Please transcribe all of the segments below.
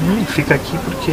Hum, fica aqui porque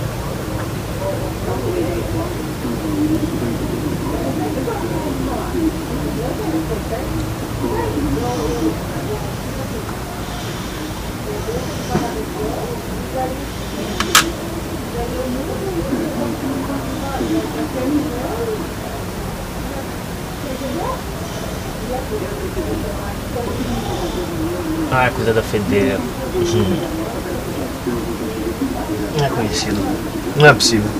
Ah, coisa da fedeira. Uhum. Não é conhecido. Não é possível.